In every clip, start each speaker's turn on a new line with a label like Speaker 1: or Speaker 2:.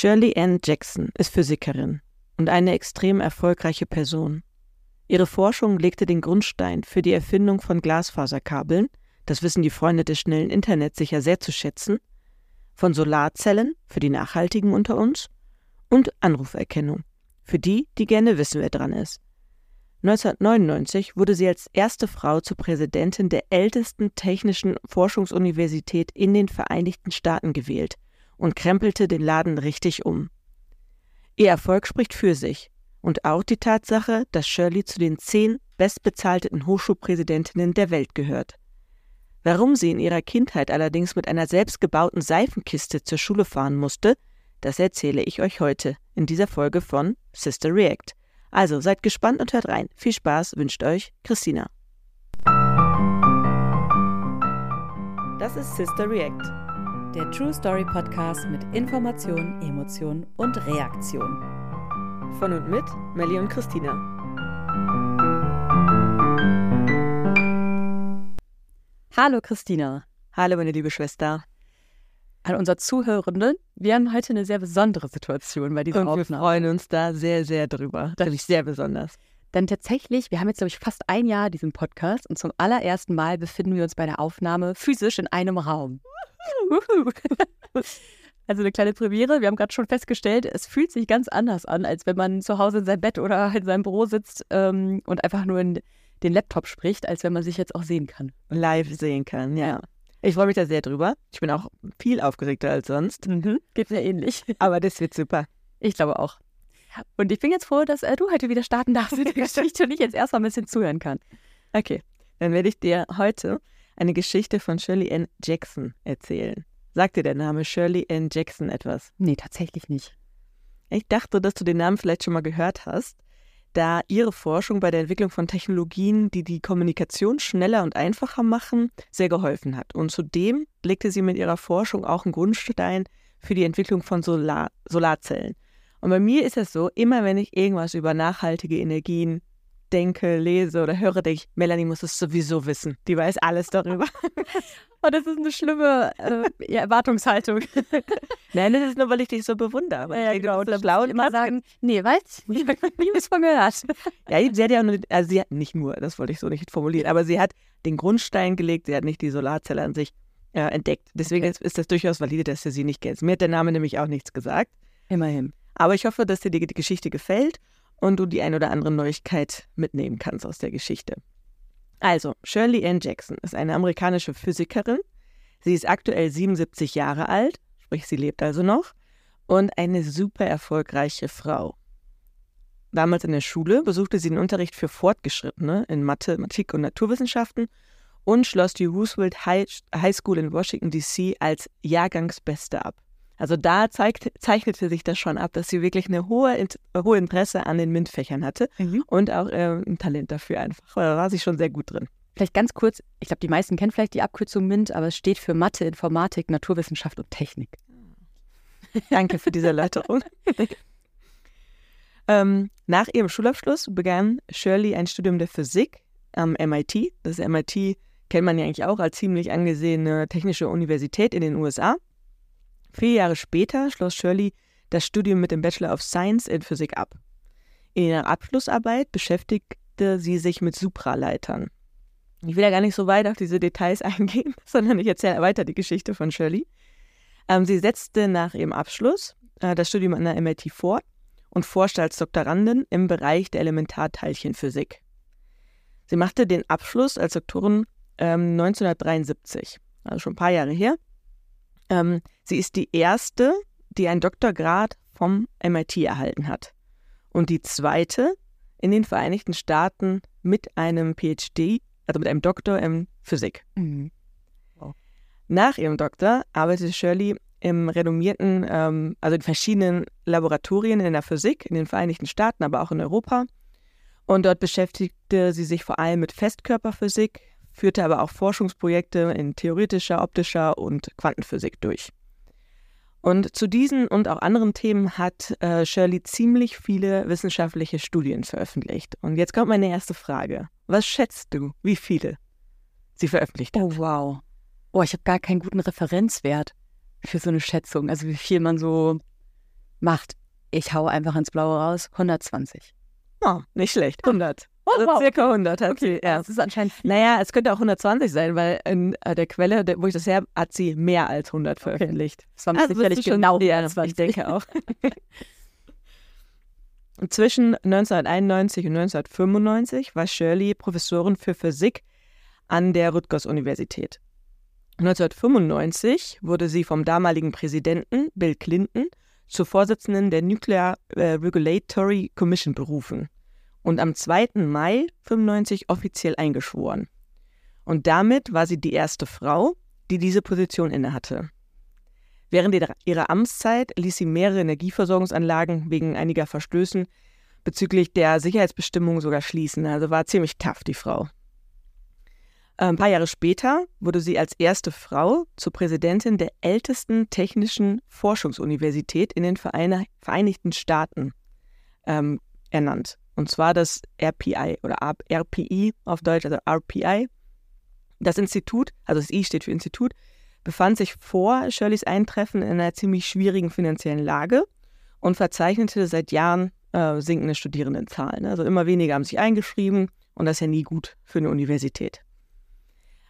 Speaker 1: Shirley Ann Jackson ist Physikerin und eine extrem erfolgreiche Person. Ihre Forschung legte den Grundstein für die Erfindung von Glasfaserkabeln, das wissen die Freunde des schnellen Internets sicher sehr zu schätzen, von Solarzellen für die Nachhaltigen unter uns und Anruferkennung für die, die gerne wissen, wer dran ist. 1999 wurde sie als erste Frau zur Präsidentin der ältesten technischen Forschungsuniversität in den Vereinigten Staaten gewählt und krempelte den Laden richtig um. Ihr Erfolg spricht für sich und auch die Tatsache, dass Shirley zu den zehn bestbezahlten Hochschulpräsidentinnen der Welt gehört. Warum sie in ihrer Kindheit allerdings mit einer selbstgebauten Seifenkiste zur Schule fahren musste, das erzähle ich euch heute in dieser Folge von Sister React. Also seid gespannt und hört rein. Viel Spaß wünscht euch Christina. Das ist Sister React,
Speaker 2: der True Story Podcast mit Information, Emotion und Reaktion.
Speaker 1: Von und mit Melly und Christina.
Speaker 2: Hallo Christina.
Speaker 1: Hallo meine liebe Schwester
Speaker 2: an unsere Zuhörenden. Wir haben heute eine sehr besondere Situation bei dieser
Speaker 1: Und wir freuen uns da sehr, sehr drüber. Das ist sehr besonders.
Speaker 2: Denn tatsächlich, wir haben jetzt, glaube ich, fast ein Jahr diesen Podcast und zum allerersten Mal befinden wir uns bei der Aufnahme physisch in einem Raum. Also eine kleine Premiere. Wir haben gerade schon festgestellt, es fühlt sich ganz anders an, als wenn man zu Hause in seinem Bett oder in seinem Büro sitzt ähm, und einfach nur in den Laptop spricht, als wenn man sich jetzt auch sehen kann.
Speaker 1: Live sehen kann, ja. Ich freue mich da sehr drüber. Ich bin auch viel aufgeregter als sonst.
Speaker 2: Mhm. Geht mir ähnlich.
Speaker 1: Aber das wird super.
Speaker 2: Ich glaube auch. Und ich bin jetzt froh, dass äh, du heute wieder starten darfst mit der Geschichte und ich jetzt erstmal ein bisschen zuhören kann.
Speaker 1: Okay, dann werde ich dir heute eine Geschichte von Shirley Ann Jackson erzählen. Sagt dir der Name Shirley Ann Jackson etwas?
Speaker 2: Nee, tatsächlich nicht.
Speaker 1: Ich dachte, dass du den Namen vielleicht schon mal gehört hast da ihre Forschung bei der Entwicklung von Technologien, die die Kommunikation schneller und einfacher machen, sehr geholfen hat. Und zudem legte sie mit ihrer Forschung auch einen Grundstein für die Entwicklung von Solar Solarzellen. Und bei mir ist es so, immer wenn ich irgendwas über nachhaltige Energien denke, lese oder höre, denke ich, Melanie muss es sowieso wissen. Die weiß alles darüber.
Speaker 2: oh, das ist eine schlimme äh, Erwartungshaltung.
Speaker 1: Nein, das ist nur, weil ich dich so bewundere.
Speaker 2: Ja, ja, genau. Du schlau immer sagen, nee, weißt du, ich habe nie was von gehört.
Speaker 1: ja, sie hat ja nur, also sie hat nicht nur, das wollte ich so nicht formulieren, aber sie hat den Grundstein gelegt, sie hat nicht die Solarzelle an sich äh, entdeckt. Deswegen ist, ist, das durchaus valide, dass du sie nicht kennst. Mir hat der Name nämlich auch nichts gesagt.
Speaker 2: Immerhin.
Speaker 1: Aber ich hoffe, dass dir die Geschichte gefällt und du die ein oder andere Neuigkeit mitnehmen kannst aus der Geschichte. Also, Shirley Ann Jackson ist eine amerikanische Physikerin. Sie ist aktuell 77 Jahre alt, sprich sie lebt also noch, und eine super erfolgreiche Frau. Damals in der Schule besuchte sie den Unterricht für Fortgeschrittene in Mathematik und Naturwissenschaften und schloss die Roosevelt High School in Washington, D.C. als Jahrgangsbeste ab. Also da zeigt, zeichnete sich das schon ab, dass sie wirklich eine hohe, hohe Interesse an den MINT-Fächern hatte mhm. und auch äh, ein Talent dafür einfach. Da war sie schon sehr gut drin.
Speaker 2: Vielleicht ganz kurz, ich glaube, die meisten kennen vielleicht die Abkürzung MINT, aber es steht für Mathe, Informatik, Naturwissenschaft und Technik.
Speaker 1: Danke für diese Erläuterung. ähm, nach ihrem Schulabschluss begann Shirley ein Studium der Physik am MIT. Das MIT kennt man ja eigentlich auch als ziemlich angesehene technische Universität in den USA. Vier Jahre später schloss Shirley das Studium mit dem Bachelor of Science in Physik ab. In ihrer Abschlussarbeit beschäftigte sie sich mit Supraleitern. Ich will ja gar nicht so weit auf diese Details eingehen, sondern ich erzähle weiter die Geschichte von Shirley. Ähm, sie setzte nach ihrem Abschluss äh, das Studium an der MIT fort und forschte als Doktorandin im Bereich der Elementarteilchenphysik. Sie machte den Abschluss als Doktorin ähm, 1973, also schon ein paar Jahre her, ähm, sie ist die erste, die einen Doktorgrad vom MIT erhalten hat. Und die zweite in den Vereinigten Staaten mit einem PhD, also mit einem Doktor in Physik. Mhm. Wow. Nach ihrem Doktor arbeitete Shirley im renommierten, ähm, also in verschiedenen Laboratorien in der Physik in den Vereinigten Staaten, aber auch in Europa. Und dort beschäftigte sie sich vor allem mit Festkörperphysik, führte aber auch Forschungsprojekte in theoretischer, optischer und Quantenphysik durch. Und zu diesen und auch anderen Themen hat äh, Shirley ziemlich viele wissenschaftliche Studien veröffentlicht. Und jetzt kommt meine erste Frage. Was schätzt du, wie viele sie veröffentlicht hat?
Speaker 2: Oh, wow. Oh, ich habe gar keinen guten Referenzwert für so eine Schätzung. Also wie viel man so macht, ich hau einfach ins Blaue raus, 120.
Speaker 1: Oh, nicht schlecht. 100. Also wow. Circa 100 hat okay, sie. Ja.
Speaker 2: Das ist anscheinend viel.
Speaker 1: Naja, es könnte auch 120 sein, weil in äh, der Quelle, wo ich das her hat sie mehr als 100 veröffentlicht.
Speaker 2: Okay. Das war also sicherlich genau
Speaker 1: ja, ich denke auch. Zwischen 1991 und 1995 war Shirley Professorin für Physik an der Rutgers-Universität. 1995 wurde sie vom damaligen Präsidenten Bill Clinton zur Vorsitzenden der Nuclear äh, Regulatory Commission berufen und am 2. Mai 1995 offiziell eingeschworen. Und damit war sie die erste Frau, die diese Position innehatte. Während ihrer Amtszeit ließ sie mehrere Energieversorgungsanlagen wegen einiger Verstößen bezüglich der Sicherheitsbestimmungen sogar schließen. Also war ziemlich tough, die Frau. Ein paar Jahre später wurde sie als erste Frau zur Präsidentin der ältesten technischen Forschungsuniversität in den Vereinigten Staaten ähm, ernannt. Und zwar das RPI oder RPI auf Deutsch, also RPI. Das Institut, also das I steht für Institut, befand sich vor Shirleys Eintreffen in einer ziemlich schwierigen finanziellen Lage und verzeichnete seit Jahren äh, sinkende Studierendenzahlen. Also immer weniger haben sich eingeschrieben und das ist ja nie gut für eine Universität.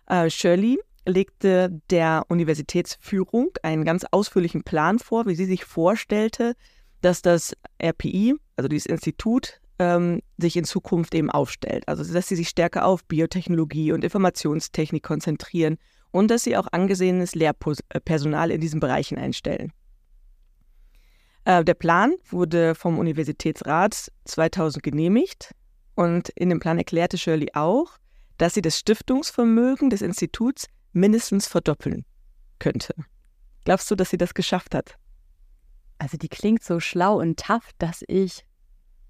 Speaker 1: Äh, Shirley legte der Universitätsführung einen ganz ausführlichen Plan vor, wie sie sich vorstellte, dass das RPI, also dieses Institut, ähm, sich in Zukunft eben aufstellt. Also dass sie sich stärker auf Biotechnologie und Informationstechnik konzentrieren und dass sie auch angesehenes Lehrpersonal in diesen Bereichen einstellen. Äh, der Plan wurde vom Universitätsrat 2000 genehmigt und in dem Plan erklärte Shirley auch, dass sie das Stiftungsvermögen des Instituts mindestens verdoppeln könnte. Glaubst du, dass sie das geschafft hat?
Speaker 2: Also die klingt so schlau und tough, dass ich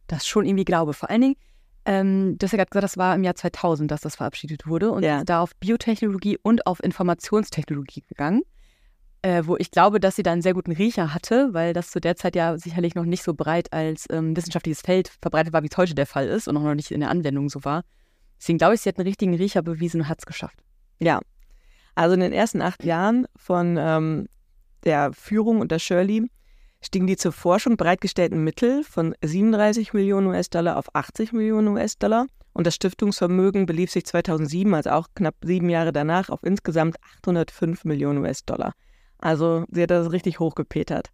Speaker 2: das schon irgendwie glaube. Vor allen Dingen, ähm, du hast ja gerade gesagt, das war im Jahr 2000, dass das verabschiedet wurde und ja. ist da auf Biotechnologie und auf Informationstechnologie gegangen, äh, wo ich glaube, dass sie da einen sehr guten Riecher hatte, weil das zu der Zeit ja sicherlich noch nicht so breit als ähm, wissenschaftliches Feld verbreitet war, wie es heute der Fall ist und auch noch nicht in der Anwendung so war. Deswegen glaube ich, sie hat einen richtigen Riecher bewiesen und hat es geschafft.
Speaker 1: Ja. Also in den ersten acht Jahren von ähm, der Führung unter Shirley stiegen die zur Forschung bereitgestellten Mittel von 37 Millionen US-Dollar auf 80 Millionen US-Dollar und das Stiftungsvermögen belief sich 2007, also auch knapp sieben Jahre danach, auf insgesamt 805 Millionen US-Dollar. Also sie hat das richtig hochgepetert.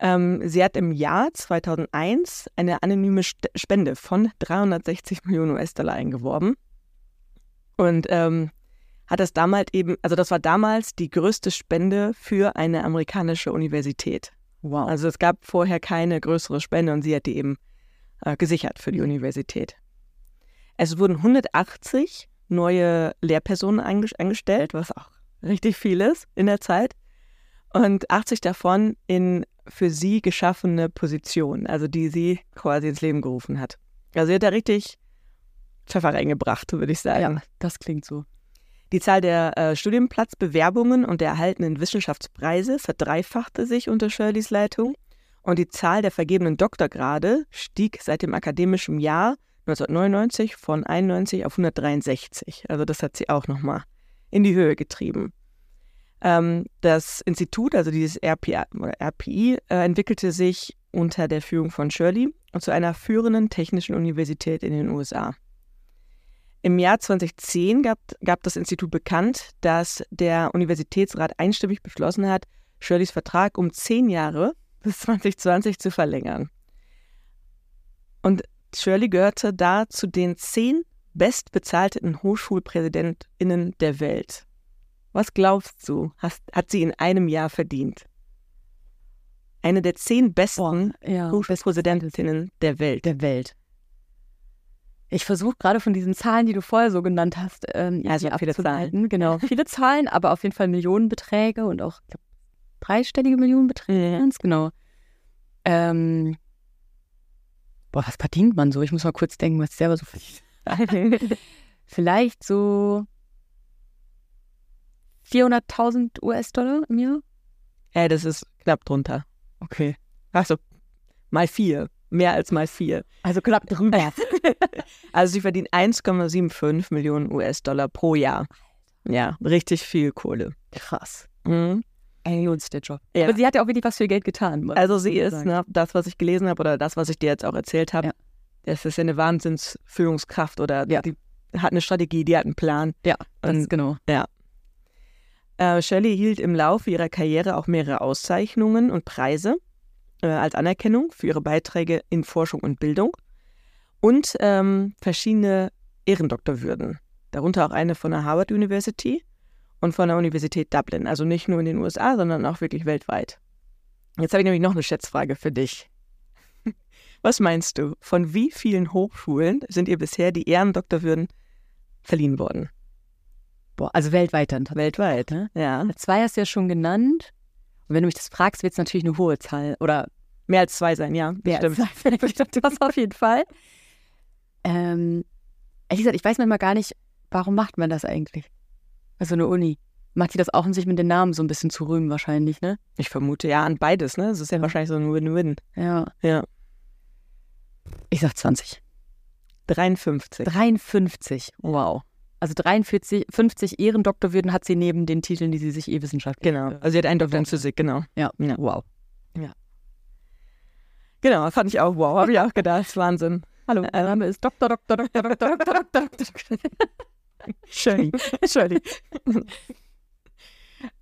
Speaker 1: Ähm, sie hat im Jahr 2001 eine anonyme Spende von 360 Millionen US-Dollar eingeworben und ähm, hat das damals eben, also das war damals die größte Spende für eine amerikanische Universität. Wow. Also es gab vorher keine größere Spende und sie hat die eben äh, gesichert für die Universität. Es wurden 180 neue Lehrpersonen eingestellt, was auch richtig viel ist in der Zeit. Und 80 davon in für sie geschaffene Position, also die sie quasi ins Leben gerufen hat. Also sie hat da richtig Pfeffer reingebracht, würde ich sagen.
Speaker 2: Ja, das klingt so.
Speaker 1: Die Zahl der äh, Studienplatzbewerbungen und der erhaltenen Wissenschaftspreise verdreifachte sich unter Shirleys Leitung und die Zahl der vergebenen Doktorgrade stieg seit dem akademischen Jahr 1999 von 91 auf 163. Also das hat sie auch nochmal in die Höhe getrieben. Ähm, das Institut, also dieses RPI, RPI äh, entwickelte sich unter der Führung von Shirley und zu einer führenden technischen Universität in den USA. Im Jahr 2010 gab, gab das Institut bekannt, dass der Universitätsrat einstimmig beschlossen hat, Shirleys Vertrag um zehn Jahre bis 2020 zu verlängern. Und Shirley gehörte da zu den zehn bestbezahlten Hochschulpräsidentinnen der Welt. Was glaubst du, hast, hat sie in einem Jahr verdient? Eine der zehn besten oh, ja, Hochschulpräsidentinnen der Welt.
Speaker 2: Der Welt. Ich versuche gerade von diesen Zahlen, die du vorher so genannt hast, ähm,
Speaker 1: also viele Zahlen.
Speaker 2: Genau, viele Zahlen, aber auf jeden Fall Millionenbeträge und auch glaub, dreistellige Millionenbeträge. Mhm. Genau. Ähm, boah, was verdient man so? Ich muss mal kurz denken, was ich selber so verdient. Vielleicht so 400.000 US-Dollar im Jahr?
Speaker 1: Äh, das ist knapp drunter.
Speaker 2: Okay.
Speaker 1: Also mal vier. Mehr als mal vier.
Speaker 2: Also knapp drüber.
Speaker 1: also sie verdient 1,75 Millionen US-Dollar pro Jahr. Ja, richtig viel Kohle.
Speaker 2: Krass.
Speaker 1: Mhm.
Speaker 2: Ey, uns der Job. Ja. Aber sie hat ja auch wirklich was für Geld getan.
Speaker 1: Also sie ist, ne, das, was ich gelesen habe oder das, was ich dir jetzt auch erzählt habe, ja. das ist ja eine Wahnsinnsführungskraft oder ja. die hat eine Strategie, die hat einen Plan.
Speaker 2: Ja, das Und, genau.
Speaker 1: Ja. Äh, Shirley hielt im Laufe ihrer Karriere auch mehrere Auszeichnungen und Preise äh, als Anerkennung für ihre Beiträge in Forschung und Bildung und ähm, verschiedene Ehrendoktorwürden, darunter auch eine von der Harvard University und von der Universität Dublin, also nicht nur in den USA, sondern auch wirklich weltweit. Jetzt habe ich nämlich noch eine Schätzfrage für dich. Was meinst du, von wie vielen Hochschulen sind ihr bisher die Ehrendoktorwürden verliehen worden?
Speaker 2: Boah, also weltweit dann.
Speaker 1: Weltweit, ne?
Speaker 2: Ja. Zwei hast du ja schon genannt. Und wenn du mich das fragst, wird es natürlich eine hohe Zahl. Oder
Speaker 1: mehr als zwei sein, ja.
Speaker 2: Mehr stimmt. als zwei, das auf jeden Fall. Ähm, ehrlich gesagt, ich weiß manchmal gar nicht, warum macht man das eigentlich? Also eine Uni. Macht die das auch, um sich mit den Namen so ein bisschen zu rühmen, wahrscheinlich, ne?
Speaker 1: Ich vermute ja an beides, ne? Es ist ja, ja, wahrscheinlich so ein Win-Win.
Speaker 2: Ja.
Speaker 1: Ja.
Speaker 2: Ich sag 20.
Speaker 1: 53.
Speaker 2: 53. Wow. Also 43, 50 Ehrendoktorwürden hat sie neben den Titeln, die sie sich eh wissenschaftlich.
Speaker 1: Genau. Also sie hat einen Doktor in Physik, genau.
Speaker 2: Ja.
Speaker 1: ja.
Speaker 2: Wow.
Speaker 1: Ja. Genau, fand ich auch wow. Habe ich auch gedacht. Wahnsinn.
Speaker 2: Hallo, mein Name ist Dr. Dr. Dr. Dr. Dr. Dr. Dr.
Speaker 1: Shirley. Shirley.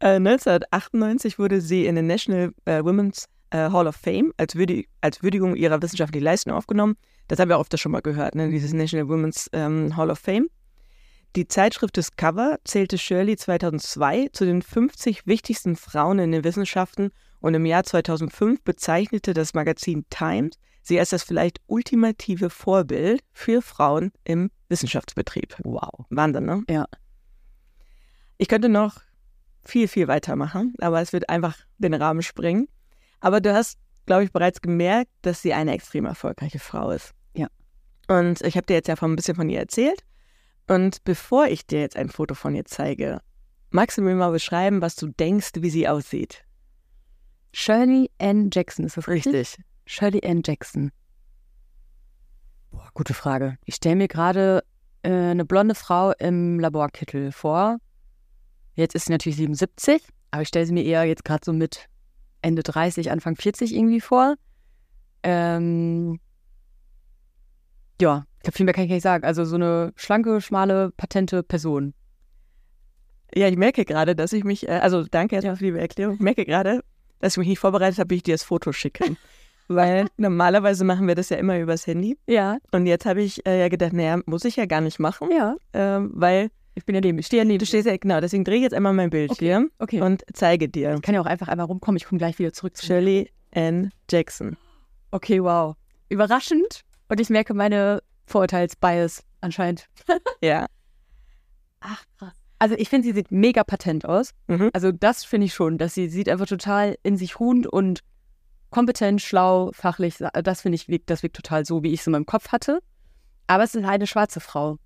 Speaker 1: äh, 1998 wurde sie in den National äh, Women's äh, Hall of Fame als, Würdi als Würdigung ihrer wissenschaftlichen Leistung aufgenommen. Das haben wir auch öfter schon mal gehört, ne? dieses National Women's ähm, Hall of Fame. Die Zeitschrift Discover zählte Shirley 2002 zu den 50 wichtigsten Frauen in den Wissenschaften und im Jahr 2005 bezeichnete das Magazin Times sie als das vielleicht ultimative Vorbild für Frauen im Wissenschaftsbetrieb.
Speaker 2: Wow.
Speaker 1: Wahnsinn, ne?
Speaker 2: Ja.
Speaker 1: Ich könnte noch viel, viel weitermachen, aber es wird einfach den Rahmen springen. Aber du hast, glaube ich, bereits gemerkt, dass sie eine extrem erfolgreiche Frau ist.
Speaker 2: Ja.
Speaker 1: Und ich habe dir jetzt ja ein bisschen von ihr erzählt. Und bevor ich dir jetzt ein Foto von ihr zeige, magst du mir mal beschreiben, was du denkst, wie sie aussieht?
Speaker 2: Shirley Ann Jackson, ist das richtig?
Speaker 1: Richtig.
Speaker 2: Shirley Ann Jackson. Boah, gute Frage. Ich stelle mir gerade äh, eine blonde Frau im Laborkittel vor. Jetzt ist sie natürlich 77, aber ich stelle sie mir eher jetzt gerade so mit Ende 30, Anfang 40 irgendwie vor. Ähm, ja, glaube, viel mehr kann ich gar nicht sagen. Also so eine schlanke, schmale, patente Person.
Speaker 1: Ja, ich merke gerade, dass ich mich, äh, also danke erstmal für die Erklärung, ich merke gerade, dass ich mich nicht vorbereitet habe, wie ich dir das Foto schicke. Weil normalerweise machen wir das ja immer übers Handy.
Speaker 2: Ja.
Speaker 1: Und jetzt habe ich äh, ja gedacht, naja, muss ich ja gar nicht machen.
Speaker 2: Ja.
Speaker 1: Ähm, weil
Speaker 2: ich bin ja neben, ich stehe ja neben.
Speaker 1: Du stehst ja, genau, deswegen drehe ich jetzt einmal mein Bildschirm
Speaker 2: okay. okay.
Speaker 1: und zeige dir.
Speaker 2: Ich kann ja auch einfach einmal rumkommen, ich komme gleich wieder zurück.
Speaker 1: Zu Shirley Ann Jackson.
Speaker 2: Okay, wow. Überraschend. Und ich merke meine Vorurteilsbias anscheinend.
Speaker 1: ja.
Speaker 2: Ach, krass. Also ich finde, sie sieht mega patent aus. Mhm. Also das finde ich schon, dass sie sieht einfach total in sich ruhend und kompetent, schlau, fachlich. Das finde ich, das wirkt total so, wie ich es in meinem Kopf hatte. Aber es ist eine schwarze Frau.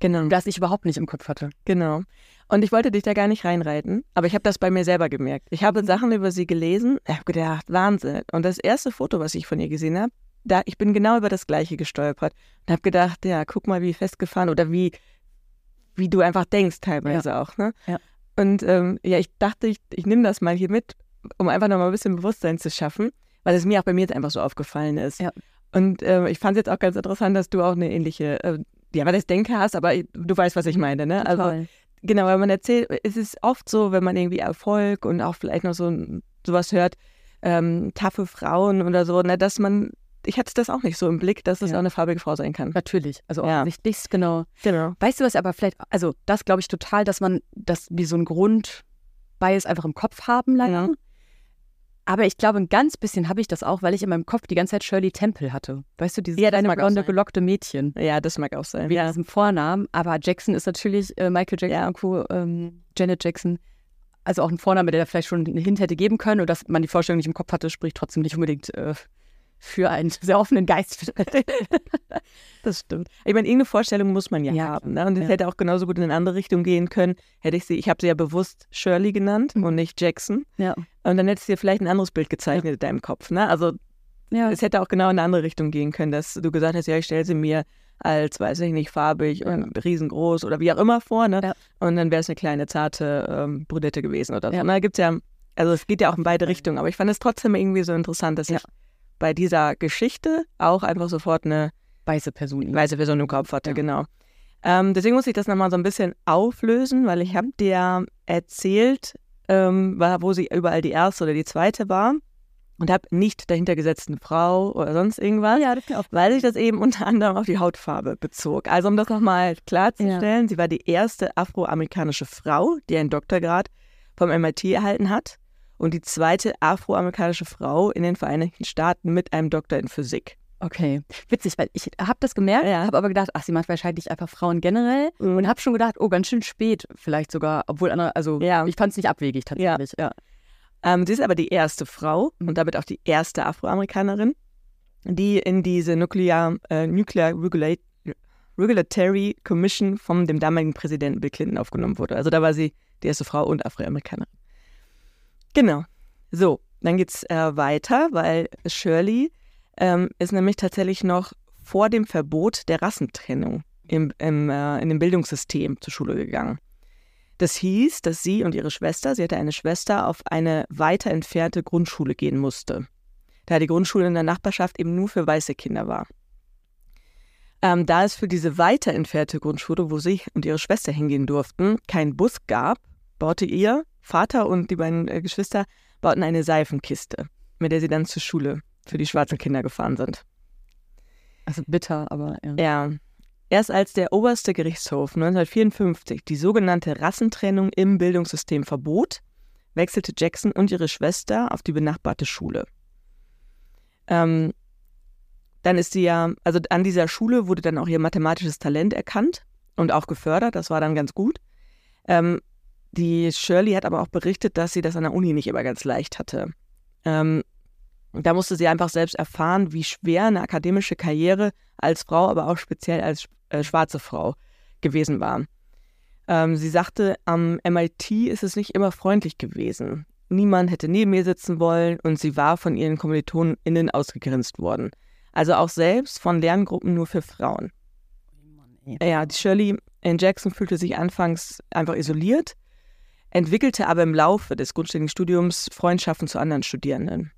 Speaker 1: Genau.
Speaker 2: Das ich überhaupt nicht im Kopf hatte.
Speaker 1: Genau. Und ich wollte dich da gar nicht reinreiten, aber ich habe das bei mir selber gemerkt. Ich habe Sachen über sie gelesen, ich habe gedacht, Wahnsinn. Und das erste Foto, was ich von ihr gesehen habe, da, ich bin genau über das Gleiche gestolpert und habe gedacht, ja, guck mal, wie festgefahren oder wie, wie du einfach denkst teilweise
Speaker 2: ja.
Speaker 1: auch. Ne?
Speaker 2: Ja.
Speaker 1: Und ähm, ja, ich dachte, ich, ich nehme das mal hier mit, um einfach nochmal ein bisschen Bewusstsein zu schaffen, weil es mir auch bei mir jetzt einfach so aufgefallen ist.
Speaker 2: Ja.
Speaker 1: Und äh, ich fand es jetzt auch ganz interessant, dass du auch eine ähnliche äh, ja, weil das Denke hast, aber du weißt, was ich meine, ne?
Speaker 2: Also,
Speaker 1: genau, weil man erzählt, es ist oft so, wenn man irgendwie Erfolg und auch vielleicht noch so sowas hört, ähm, taffe Frauen oder so, ne, dass man, ich hatte das auch nicht so im Blick, dass das ja. auch eine farbige Frau sein kann.
Speaker 2: Natürlich, also offensichtlich,
Speaker 1: ja.
Speaker 2: genau.
Speaker 1: genau.
Speaker 2: Weißt du was, aber vielleicht, also das glaube ich total, dass man das wie so ein Grundbias einfach im Kopf haben leider. Ja. Aber ich glaube, ein ganz bisschen habe ich das auch, weil ich in meinem Kopf die ganze Zeit Shirley Temple hatte. Weißt du, dieses
Speaker 1: ja, blonde,
Speaker 2: gelockte Mädchen.
Speaker 1: Ja, das mag auch sein.
Speaker 2: Wie ja. diesem Vornamen. Aber Jackson ist natürlich äh, Michael Jackson ja. Co., ähm, Janet Jackson. Also auch ein Vorname, der da vielleicht schon einen Hint hätte geben können und dass man die Vorstellung nicht im Kopf hatte, spricht trotzdem nicht unbedingt äh, für einen sehr offenen Geist.
Speaker 1: das stimmt. Ich meine, irgendeine Vorstellung muss man ja, ja haben. Ne? Und es ja. hätte auch genauso gut in eine andere Richtung gehen können. Hätte ich sie, ich habe sie ja bewusst Shirley genannt mhm. und nicht Jackson.
Speaker 2: Ja.
Speaker 1: Und dann hättest du dir vielleicht ein anderes Bild gezeichnet ja. in deinem Kopf. Ne? Also es hätte auch genau in eine andere Richtung gehen können, dass du gesagt hast, ja, ich stelle sie mir als, weiß ich nicht, farbig ja. und riesengroß oder wie auch immer vor. Ne? Ja. Und dann wäre es eine kleine, zarte ähm, Brunette gewesen oder so. Ja. Da gibt es ja Also es geht ja auch in beide Richtungen, aber ich fand es trotzdem irgendwie so interessant, dass ja. ich bei dieser Geschichte auch einfach sofort eine
Speaker 2: weiße Person,
Speaker 1: weiße Person im Kopf hatte, ja. genau. Ähm, deswegen muss ich das nochmal so ein bisschen auflösen, weil ich habe dir erzählt, ähm, wo sie überall die erste oder die zweite war und habe nicht dahinter gesetzten Frau oder sonst irgendwas, ja, weil sich das eben unter anderem auf die Hautfarbe bezog. Also um das nochmal klarzustellen, ja. sie war die erste afroamerikanische Frau, die einen Doktorgrad vom MIT erhalten hat und die zweite afroamerikanische Frau in den Vereinigten Staaten mit einem Doktor in Physik.
Speaker 2: Okay, witzig, weil ich habe das gemerkt, ja. habe aber gedacht, ach, sie macht wahrscheinlich einfach Frauen generell mhm. und habe schon gedacht, oh, ganz schön spät vielleicht sogar, obwohl andere, also ja. ich fand es nicht abwegig tatsächlich. Ja. ja.
Speaker 1: Ähm, sie ist aber die erste Frau und damit auch die erste Afroamerikanerin, die in diese Nuclear, äh, Nuclear Regulate, Regulatory Commission von dem damaligen Präsidenten Bill Clinton aufgenommen wurde. Also da war sie die erste Frau und Afroamerikanerin. Genau. So, dann geht es äh, weiter, weil Shirley ähm, ist nämlich tatsächlich noch vor dem Verbot der Rassentrennung im, im, äh, in dem Bildungssystem zur Schule gegangen. Das hieß, dass sie und ihre Schwester, sie hatte eine Schwester, auf eine weiter entfernte Grundschule gehen musste, da die Grundschule in der Nachbarschaft eben nur für weiße Kinder war. Ähm, da es für diese weiter entfernte Grundschule, wo sie und ihre Schwester hingehen durften, keinen Bus gab, baute ihr Vater und die beiden äh, Geschwister bauten eine Seifenkiste, mit der sie dann zur Schule für die schwarzen Kinder gefahren sind.
Speaker 2: Also bitter, aber
Speaker 1: ja. Ja. Erst als der oberste Gerichtshof 1954 die sogenannte Rassentrennung im Bildungssystem verbot, wechselte Jackson und ihre Schwester auf die benachbarte Schule. Ähm, dann ist sie ja, also an dieser Schule wurde dann auch ihr mathematisches Talent erkannt und auch gefördert, das war dann ganz gut. Ähm, die Shirley hat aber auch berichtet, dass sie das an der Uni nicht immer ganz leicht hatte. Ähm, da musste sie einfach selbst erfahren, wie schwer eine akademische Karriere als Frau, aber auch speziell als äh, schwarze Frau gewesen war. Ähm, sie sagte, am MIT ist es nicht immer freundlich gewesen. Niemand hätte neben ihr sitzen wollen und sie war von ihren KommilitonInnen ausgegrenzt worden. Also auch selbst von Lerngruppen nur für Frauen. Ja, die Shirley in Jackson fühlte sich anfangs einfach isoliert, entwickelte aber im Laufe des grundständigen Studiums Freundschaften zu anderen Studierenden.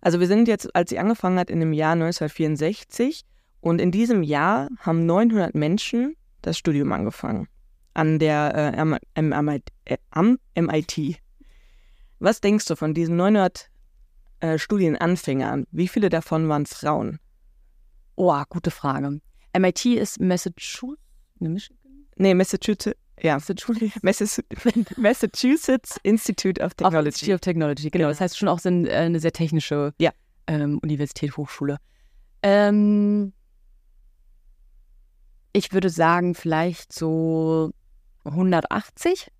Speaker 1: Also wir sind jetzt, als sie angefangen hat, in dem Jahr 1964 und in diesem Jahr haben 900 Menschen das Studium angefangen an der äh, am, am, am, MIT. Was denkst du von diesen 900 äh, Studienanfängern? Wie viele davon waren Frauen?
Speaker 2: Oh, gute Frage. MIT ist Massachusetts?
Speaker 1: Nee, Massachusetts. Ja, Massachusetts Institute of Technology. Institute
Speaker 2: of Technology, genau. Das heißt schon auch äh, eine sehr technische
Speaker 1: ja.
Speaker 2: ähm, Universität, Hochschule. Ähm, ich würde sagen, vielleicht so 180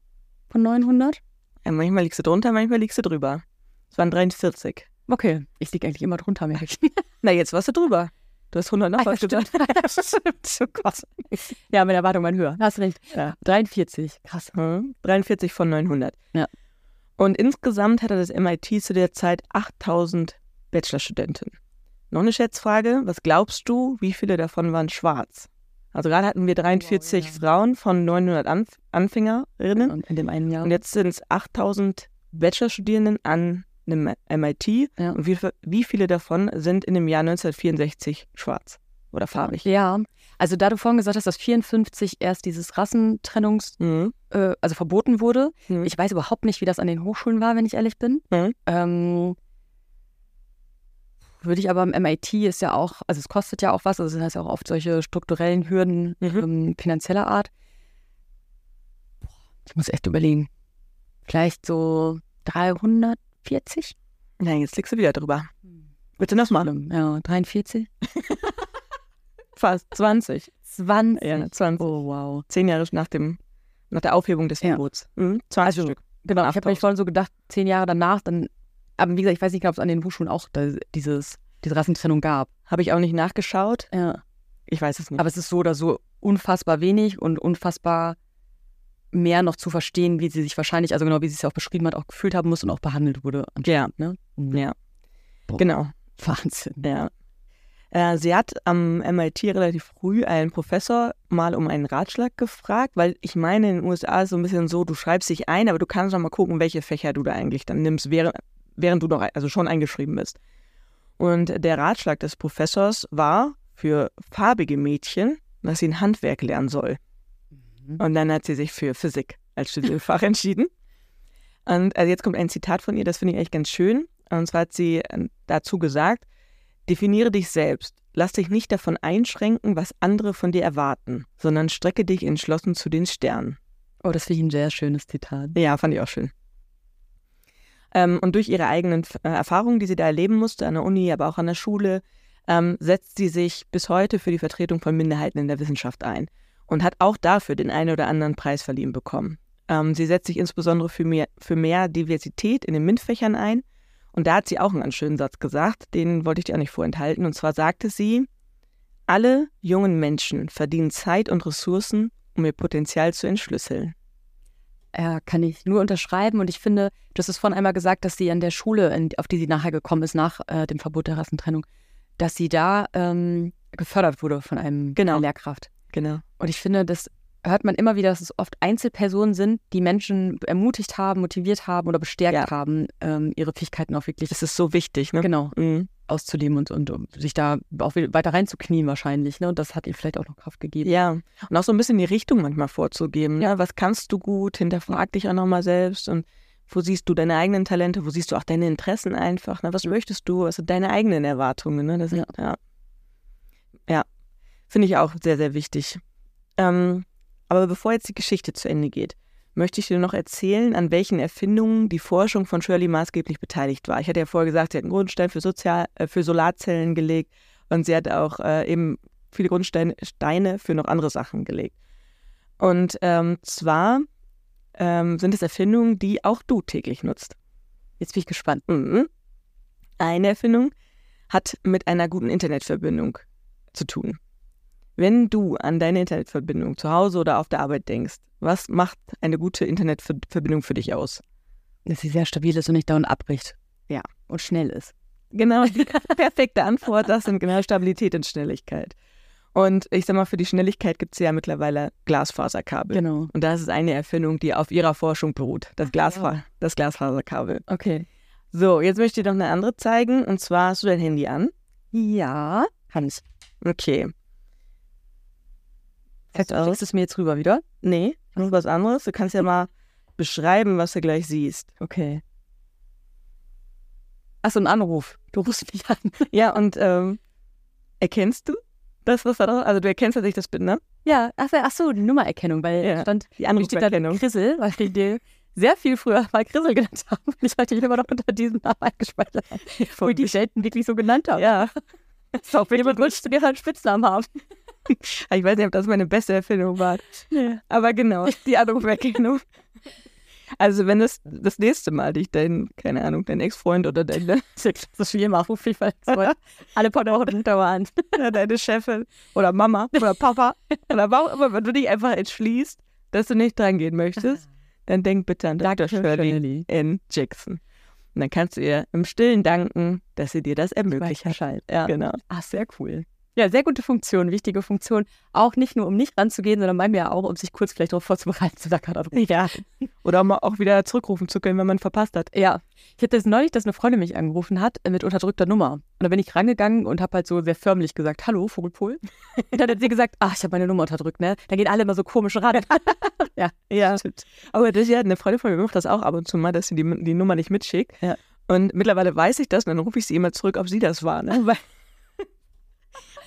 Speaker 2: von 900.
Speaker 1: Ja, manchmal liegst du drunter, manchmal liegst du drüber. Es waren 43.
Speaker 2: Okay, ich liege eigentlich immer drunter, merke ich.
Speaker 1: Na, jetzt warst du drüber. Du hast 100 noch was gesagt.
Speaker 2: so krass. Ja, mit Erwartung waren höher. Hast recht. Ja. 43. Krass.
Speaker 1: Hm. 43 von 900.
Speaker 2: Ja.
Speaker 1: Und insgesamt hatte das MIT zu der Zeit 8000 Bachelorstudenten. Noch eine Schätzfrage. Was glaubst du, wie viele davon waren schwarz? Also gerade hatten wir 43 wow, ja. Frauen von 900 Anf Anfängerinnen.
Speaker 2: Und in dem einen Jahr.
Speaker 1: Und jetzt sind es 8000 Bachelorstudierenden an einem MIT. Ja. Und wie, wie viele davon sind in dem Jahr 1964 schwarz oder farbig?
Speaker 2: Ja, also da du vorhin gesagt hast, dass 54 erst dieses Rassentrennungs, mhm. äh, also verboten wurde. Mhm. Ich weiß überhaupt nicht, wie das an den Hochschulen war, wenn ich ehrlich bin. Mhm. Ähm, würde ich aber im MIT ist ja auch, also es kostet ja auch was, also das heißt auch oft solche strukturellen Hürden mhm. ähm, finanzieller Art. Ich muss echt überlegen. Vielleicht so 340?
Speaker 1: Nein, jetzt liegst du wieder drüber. Bitte nochmal.
Speaker 2: Ja, 43?
Speaker 1: Fast 20.
Speaker 2: 20?
Speaker 1: Ja, 20.
Speaker 2: Oh, wow.
Speaker 1: Zehn Jahre nach, dem, nach der Aufhebung des Verbots.
Speaker 2: Ja. Mhm, 20 also, Stück. Genau, ich habe mir vorhin so gedacht, zehn Jahre danach, dann aber wie gesagt, ich weiß nicht, ob es an den Hochschulen auch dieses, diese Rassentrennung gab.
Speaker 1: Habe ich auch nicht nachgeschaut.
Speaker 2: Ja.
Speaker 1: Ich weiß es nicht.
Speaker 2: Aber es ist so oder so unfassbar wenig und unfassbar mehr noch zu verstehen, wie sie sich wahrscheinlich, also genau wie sie es ja auch beschrieben hat, auch gefühlt haben muss und auch behandelt wurde.
Speaker 1: Ja. Ne? Ja.
Speaker 2: Boah. Genau. Wahnsinn.
Speaker 1: Ja. Äh, sie hat am MIT relativ früh einen Professor mal um einen Ratschlag gefragt, weil ich meine, in den USA ist so ein bisschen so, du schreibst dich ein, aber du kannst noch mal gucken, welche Fächer du da eigentlich dann nimmst, während, während du noch also schon eingeschrieben bist. Und der Ratschlag des Professors war für farbige Mädchen, dass sie ein Handwerk lernen soll. Mhm. Und dann hat sie sich für Physik als Studienfach entschieden. Und also jetzt kommt ein Zitat von ihr, das finde ich echt ganz schön. Und zwar hat sie äh, dazu gesagt, definiere dich selbst. Lass dich nicht davon einschränken, was andere von dir erwarten, sondern strecke dich entschlossen zu den Sternen.
Speaker 2: Oh, das finde ich ein sehr schönes Zitat.
Speaker 1: Ja, fand ich auch schön. Ähm, und durch ihre eigenen äh, Erfahrungen, die sie da erleben musste, an der Uni, aber auch an der Schule, ähm, setzt sie sich bis heute für die Vertretung von Minderheiten in der Wissenschaft ein und hat auch dafür den einen oder anderen Preis verliehen bekommen. Ähm, sie setzt sich insbesondere für mehr, für mehr Diversität in den MINT-Fächern ein. Und da hat sie auch einen ganz schönen Satz gesagt, den wollte ich dir auch nicht vorenthalten. Und zwar sagte sie, alle jungen Menschen verdienen Zeit und Ressourcen, um ihr Potenzial zu entschlüsseln.
Speaker 2: Ja, kann ich nur unterschreiben. Und ich finde, du hast es vorhin einmal gesagt, dass sie an der Schule, auf die sie nachher gekommen ist, nach äh, dem Verbot der Rassentrennung, dass sie da ähm, gefördert wurde von einem genau. Lehrkraft.
Speaker 1: Genau.
Speaker 2: Und ich finde, das hört man immer wieder, dass es oft Einzelpersonen sind, die Menschen ermutigt haben, motiviert haben oder bestärkt ja. haben, ähm, ihre Fähigkeiten auch wirklich.
Speaker 1: Das ist so wichtig, ne?
Speaker 2: Genau. Mhm. Auszuleben und, und um sich da auch weiter reinzuknien wahrscheinlich. Ne? Und das hat ihr vielleicht auch noch Kraft gegeben.
Speaker 1: Ja. Und auch so ein bisschen die Richtung manchmal vorzugeben. Ja, was kannst du gut? Hinterfrag dich auch nochmal selbst und wo siehst du deine eigenen Talente? Wo siehst du auch deine Interessen einfach? Ne? Was möchtest du? Was sind deine eigenen Erwartungen? Ne? Das, ja. ja. Finde ich auch sehr, sehr wichtig. Ähm, aber bevor jetzt die Geschichte zu Ende geht, möchte ich dir noch erzählen, an welchen Erfindungen die Forschung von Shirley maßgeblich beteiligt war. Ich hatte ja vorher gesagt, sie hat einen Grundstein für, Sozial äh, für Solarzellen gelegt und sie hat auch äh, eben viele Grundsteine für noch andere Sachen gelegt. Und ähm, zwar ähm, sind es Erfindungen, die auch du täglich nutzt. Jetzt bin ich gespannt. Mhm. Eine Erfindung hat mit einer guten Internetverbindung zu tun. Wenn du an deine Internetverbindung zu Hause oder auf der Arbeit denkst, was macht eine gute Internetverbindung für dich aus?
Speaker 2: Dass sie sehr stabil ist und nicht dauernd abbricht.
Speaker 1: Ja.
Speaker 2: Und schnell ist.
Speaker 1: Genau, perfekte Antwort. Das sind genau Stabilität und Schnelligkeit. Und ich sag mal, für die Schnelligkeit gibt es ja mittlerweile Glasfaserkabel.
Speaker 2: Genau.
Speaker 1: Und das ist eine Erfindung, die auf ihrer Forschung beruht. Das, Glasfa ja. das Glasfaserkabel.
Speaker 2: Okay.
Speaker 1: So, jetzt möchte ich dir noch eine andere zeigen. Und zwar hast du dein Handy an.
Speaker 2: Ja, ich.
Speaker 1: Okay.
Speaker 2: Heißt, du schickst es mir jetzt rüber wieder?
Speaker 1: Nee, noch was anderes. Du kannst ja mal beschreiben, was du gleich siehst.
Speaker 2: Okay. Achso, ein Anruf. Du rufst mich an.
Speaker 1: ja, und ähm, erkennst du das, was da drauf Also du erkennst tatsächlich das Bild, ne?
Speaker 2: Ja, achso, ach so, die Nummererkennung, weil ja. stand
Speaker 1: die Anruferkennung.
Speaker 2: Krissel, weil ich dir sehr viel früher mal Krissel genannt haben. Ich hatte ihn immer noch unter diesem Namen eingespeichert. Wo ich die selten wirklich so genannt habe.
Speaker 1: Ja.
Speaker 2: Das ist auch wirklich gut, dass einen Spitznamen haben.
Speaker 1: ich weiß nicht, ob das meine beste Erfindung war. Ja. Aber genau, die Anruferkennung. Also wenn das das nächste Mal dich dein, keine Ahnung, dein Ex-Freund oder deine
Speaker 2: das ist wie immer ruf ich alle paar Wochen dauernd.
Speaker 1: Ja, deine Chefin oder Mama oder Papa oder warum immer, wenn du dich einfach entschließt, dass du nicht dran gehen möchtest, dann denk bitte an Dr. Shirley in Jackson. Und dann kannst du ihr im Stillen danken, dass sie dir das ermöglicht hat.
Speaker 2: Ja, genau. Ach, sehr cool. Ja, sehr gute Funktion, wichtige Funktion. Auch nicht nur, um nicht ranzugehen, sondern bei mir auch, um sich kurz vielleicht darauf vorzubereiten, zu der Karte
Speaker 1: Ja. Oder um auch wieder zurückrufen zu können, wenn man verpasst hat.
Speaker 2: Ja. Ich hatte es neulich, dass eine Freundin mich angerufen hat äh, mit unterdrückter Nummer. Und da bin ich rangegangen und habe halt so sehr förmlich gesagt, hallo, Vogelpol. Und dann hat sie gesagt, ach, ich habe meine Nummer unterdrückt, ne? Da gehen alle immer so komisch ran.
Speaker 1: ja, ja. Stimmt. Aber das, ja, eine Freundin von mir macht das auch ab und zu mal, dass sie die, die Nummer nicht mitschickt.
Speaker 2: Ja.
Speaker 1: Und mittlerweile weiß ich das und dann rufe ich sie immer zurück, ob sie das war, ne?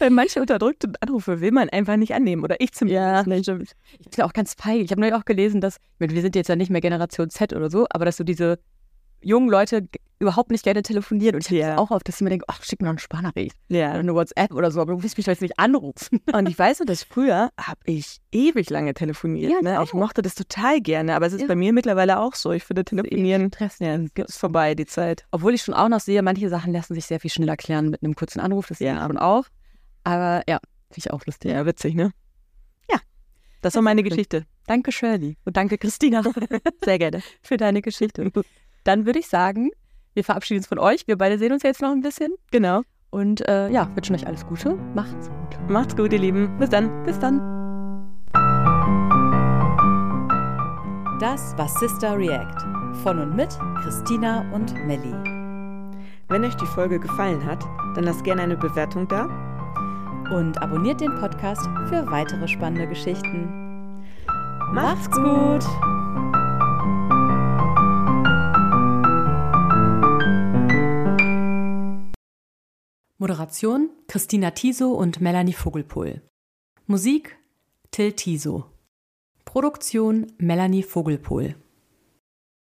Speaker 1: Weil manche unterdrückte Anrufe will man einfach nicht annehmen. Oder ich zumindest.
Speaker 2: Ja, nicht. Ich bin auch ganz feig. Ich habe neulich auch gelesen, dass, wir sind jetzt ja nicht mehr Generation Z oder so, aber dass so diese jungen Leute überhaupt nicht gerne telefonieren. Und ich
Speaker 1: ja.
Speaker 2: auch auf, dass sie mir denken, ach, schick mir noch eine Sparnachricht.
Speaker 1: Ja.
Speaker 2: Oder eine WhatsApp oder so, aber du willst mich jetzt nicht anrufen.
Speaker 1: Und ich weiß, dass früher habe ich ewig lange telefoniert. Ja, ne? Ich mochte das total gerne, aber es ist ja. bei mir mittlerweile auch so. Ich finde telefonieren
Speaker 2: ja, ist vorbei, die Zeit. Obwohl ich schon auch noch sehe, manche Sachen lassen sich sehr viel schneller klären mit einem kurzen Anruf. Das
Speaker 1: ja.
Speaker 2: sehe ich schon auch. Aber ja, finde ich auch lustig.
Speaker 1: Ja, witzig, ne? Ja, das war meine Geschichte.
Speaker 2: Danke, Shirley. Und danke, Christina.
Speaker 1: Sehr gerne.
Speaker 2: Für deine Geschichte. Dann würde ich sagen, wir verabschieden uns von euch. Wir beide sehen uns jetzt noch ein bisschen.
Speaker 1: Genau.
Speaker 2: Und äh, ja, wünschen euch alles Gute. Macht's gut.
Speaker 1: Macht's gut, ihr Lieben. Bis dann.
Speaker 2: Bis dann. Das war Sister React. Von und mit Christina und Melli.
Speaker 1: Wenn euch die Folge gefallen hat, dann lasst gerne eine Bewertung da.
Speaker 2: Und abonniert den Podcast für weitere spannende Geschichten. Macht's gut! Moderation Christina Tiso und Melanie Vogelpohl. Musik Till Tiso. Produktion Melanie Vogelpohl.